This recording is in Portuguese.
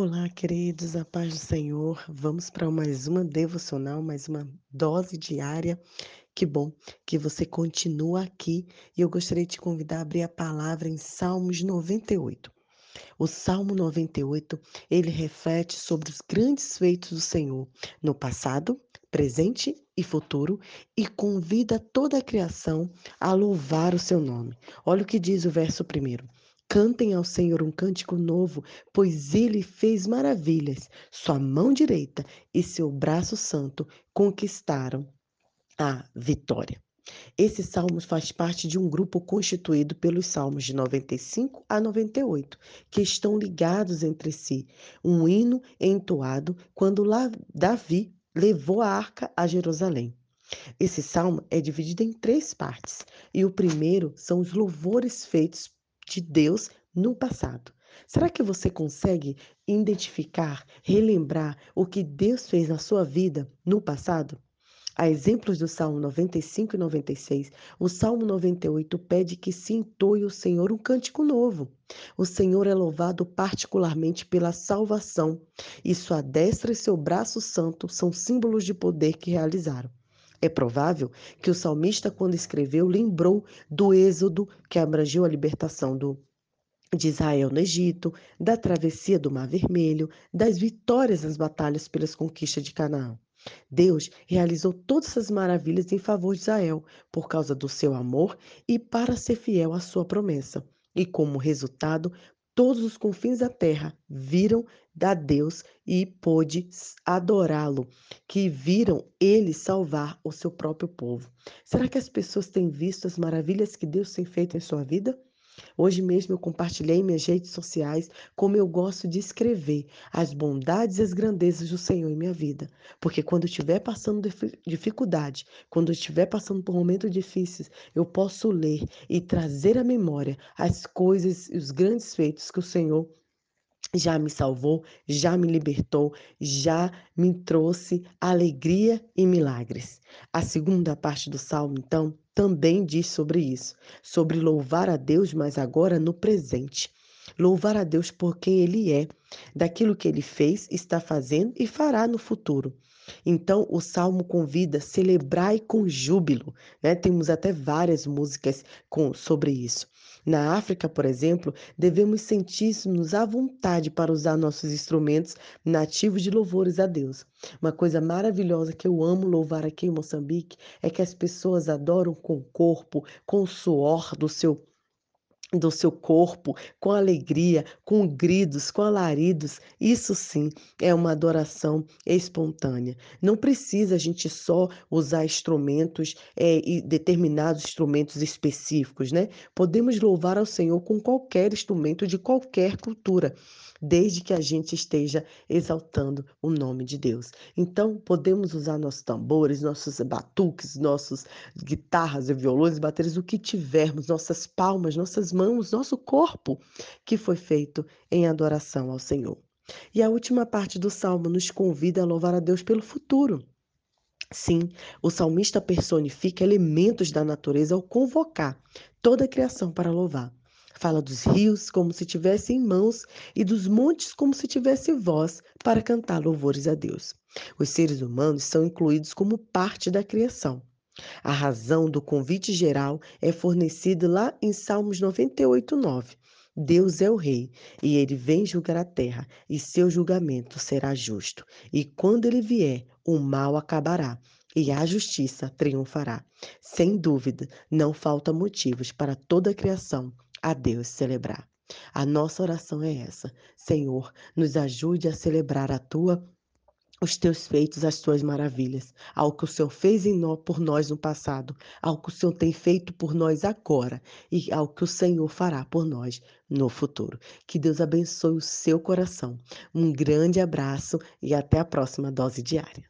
Olá, queridos, a paz do Senhor. Vamos para mais uma devocional, mais uma dose diária. Que bom que você continua aqui e eu gostaria de te convidar a abrir a palavra em Salmos 98. O Salmo 98, ele reflete sobre os grandes feitos do Senhor no passado, presente e futuro e convida toda a criação a louvar o seu nome. Olha o que diz o verso primeiro. Cantem ao Senhor um cântico novo, pois ele fez maravilhas. Sua mão direita e seu braço santo conquistaram a vitória. Esse salmo faz parte de um grupo constituído pelos salmos de 95 a 98, que estão ligados entre si. Um hino entoado quando Davi levou a arca a Jerusalém. Esse salmo é dividido em três partes, e o primeiro são os louvores feitos de Deus no passado. Será que você consegue identificar, relembrar o que Deus fez na sua vida no passado? A exemplos do Salmo 95 e 96, o Salmo 98 pede que se entoie o Senhor um cântico novo. O Senhor é louvado particularmente pela salvação, e sua destra e seu braço santo são símbolos de poder que realizaram. É provável que o salmista, quando escreveu, lembrou do êxodo que abrangeu a libertação do, de Israel no Egito, da travessia do Mar Vermelho, das vitórias nas batalhas pelas conquistas de Canaã. Deus realizou todas essas maravilhas em favor de Israel, por causa do seu amor e para ser fiel à sua promessa. E como resultado, todos os confins da terra viram a Deus e pôde adorá-lo, que viram ele salvar o seu próprio povo. Será que as pessoas têm visto as maravilhas que Deus tem feito em sua vida? Hoje mesmo eu compartilhei em minhas redes sociais como eu gosto de escrever as bondades e as grandezas do Senhor em minha vida. Porque quando eu estiver passando dificuldade, quando eu estiver passando por momentos difíceis, eu posso ler e trazer à memória as coisas e os grandes feitos que o Senhor já me salvou, já me libertou, já me trouxe alegria e milagres. A segunda parte do salmo, então, também diz sobre isso, sobre louvar a Deus, mas agora no presente. Louvar a Deus por quem Ele é, daquilo que Ele fez, está fazendo e fará no futuro. Então, o salmo convida celebrai com júbilo. Né? Temos até várias músicas com, sobre isso. Na África, por exemplo, devemos sentir-nos à vontade para usar nossos instrumentos nativos de louvores a Deus. Uma coisa maravilhosa que eu amo louvar aqui em Moçambique é que as pessoas adoram com o corpo, com o suor do seu do seu corpo, com alegria, com gritos, com alaridos. Isso sim é uma adoração espontânea. Não precisa a gente só usar instrumentos é, e determinados instrumentos específicos, né? Podemos louvar ao Senhor com qualquer instrumento de qualquer cultura desde que a gente esteja exaltando o nome de Deus. Então, podemos usar nossos tambores, nossos batuques, nossos guitarras e violões, baterias, o que tivermos, nossas palmas, nossas mãos, nosso corpo, que foi feito em adoração ao Senhor. E a última parte do salmo nos convida a louvar a Deus pelo futuro. Sim, o salmista personifica elementos da natureza ao convocar toda a criação para louvar. Fala dos rios como se tivesse em mãos e dos montes como se tivesse voz para cantar louvores a Deus. Os seres humanos são incluídos como parte da criação. A razão do convite geral é fornecida lá em Salmos 98, 9. Deus é o Rei, e ele vem julgar a terra, e seu julgamento será justo. E quando ele vier, o mal acabará, e a justiça triunfará. Sem dúvida, não falta motivos para toda a criação a Deus celebrar. A nossa oração é essa: Senhor, nos ajude a celebrar a tua os teus feitos, as tuas maravilhas, ao que o Senhor fez em nós, por nós no passado, ao que o Senhor tem feito por nós agora e ao que o Senhor fará por nós no futuro. Que Deus abençoe o seu coração. Um grande abraço e até a próxima dose diária.